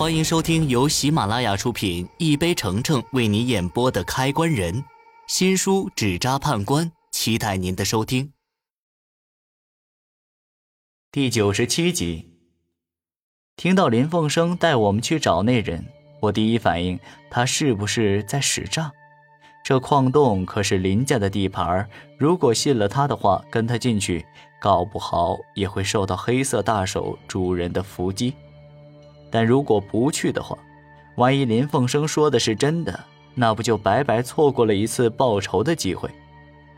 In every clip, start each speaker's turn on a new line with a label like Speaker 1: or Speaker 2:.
Speaker 1: 欢迎收听由喜马拉雅出品、一杯橙橙为你演播的《开关人》新书《纸扎判官》，期待您的收听。
Speaker 2: 第九十七集，听到林凤生带我们去找那人，我第一反应，他是不是在使诈？这矿洞可是林家的地盘如果信了他的话，跟他进去，搞不好也会受到黑色大手主人的伏击。但如果不去的话，万一林凤生说的是真的，那不就白白错过了一次报仇的机会？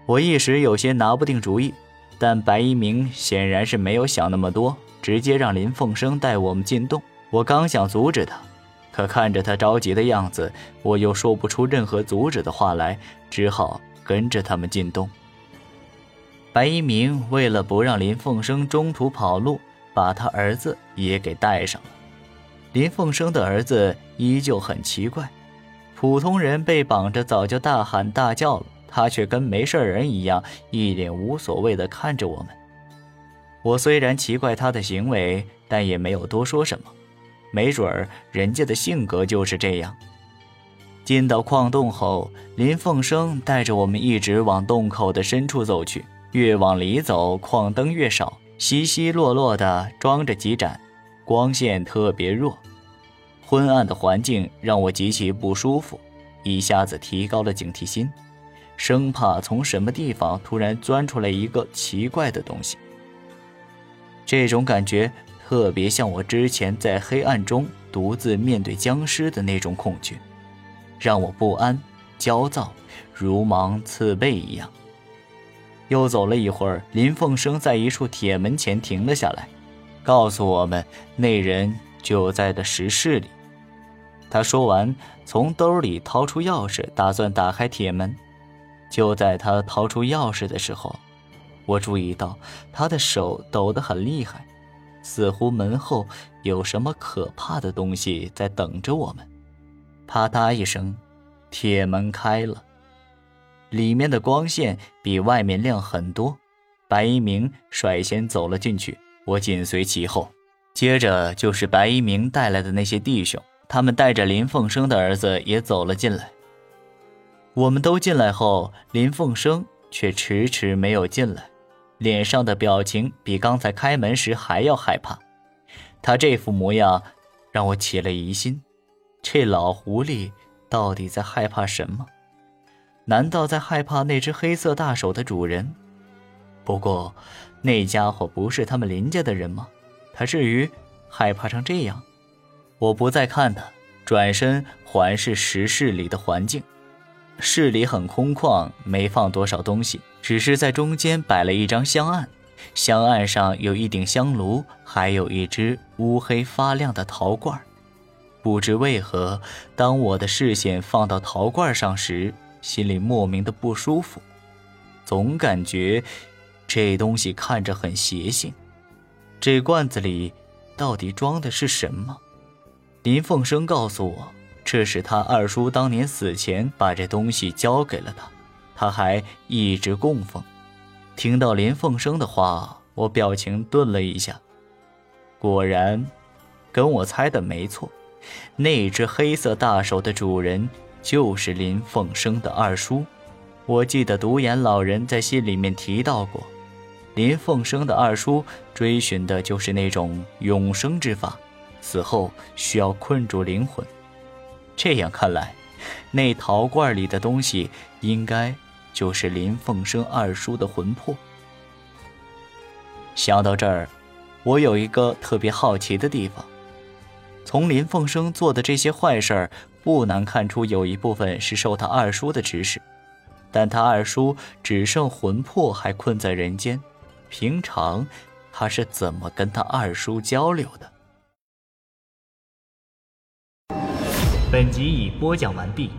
Speaker 2: 我一时有些拿不定主意。但白一鸣显然是没有想那么多，直接让林凤生带我们进洞。我刚想阻止他，可看着他着急的样子，我又说不出任何阻止的话来，只好跟着他们进洞。白一鸣为了不让林凤生中途跑路，把他儿子也给带上了。林凤生的儿子依旧很奇怪，普通人被绑着早就大喊大叫了，他却跟没事人一样，一脸无所谓的看着我们。我虽然奇怪他的行为，但也没有多说什么，没准儿人家的性格就是这样。进到矿洞后，林凤生带着我们一直往洞口的深处走去，越往里走，矿灯越少，稀稀落落的装着几盏。光线特别弱，昏暗的环境让我极其不舒服，一下子提高了警惕心，生怕从什么地方突然钻出来一个奇怪的东西。这种感觉特别像我之前在黑暗中独自面对僵尸的那种恐惧，让我不安、焦躁、如芒刺背一样。又走了一会儿，林凤生在一处铁门前停了下来。告诉我们，那人就在的石室里。他说完，从兜里掏出钥匙，打算打开铁门。就在他掏出钥匙的时候，我注意到他的手抖得很厉害，似乎门后有什么可怕的东西在等着我们。啪嗒一声，铁门开了，里面的光线比外面亮很多。白一鸣率先走了进去。我紧随其后，接着就是白一鸣带来的那些弟兄，他们带着林凤生的儿子也走了进来。我们都进来后，林凤生却迟迟没有进来，脸上的表情比刚才开门时还要害怕。他这副模样让我起了疑心：这老狐狸到底在害怕什么？难道在害怕那只黑色大手的主人？不过。那家伙不是他们林家的人吗？他至于害怕成这样？我不再看他，转身环视石室里的环境。室里很空旷，没放多少东西，只是在中间摆了一张香案，香案上有一顶香炉，还有一只乌黑发亮的陶罐。不知为何，当我的视线放到陶罐上时，心里莫名的不舒服，总感觉。这东西看着很邪性，这罐子里到底装的是什么？林凤生告诉我，这是他二叔当年死前把这东西交给了他，他还一直供奉。听到林凤生的话，我表情顿了一下，果然，跟我猜的没错，那只黑色大手的主人就是林凤生的二叔。我记得独眼老人在信里面提到过。林凤生的二叔追寻的就是那种永生之法，死后需要困住灵魂。这样看来，那陶罐里的东西应该就是林凤生二叔的魂魄。想到这儿，我有一个特别好奇的地方：从林凤生做的这些坏事，不难看出有一部分是受他二叔的指使，但他二叔只剩魂魄还困在人间。平常他是怎么跟他二叔交流的？
Speaker 1: 本集已播讲完毕。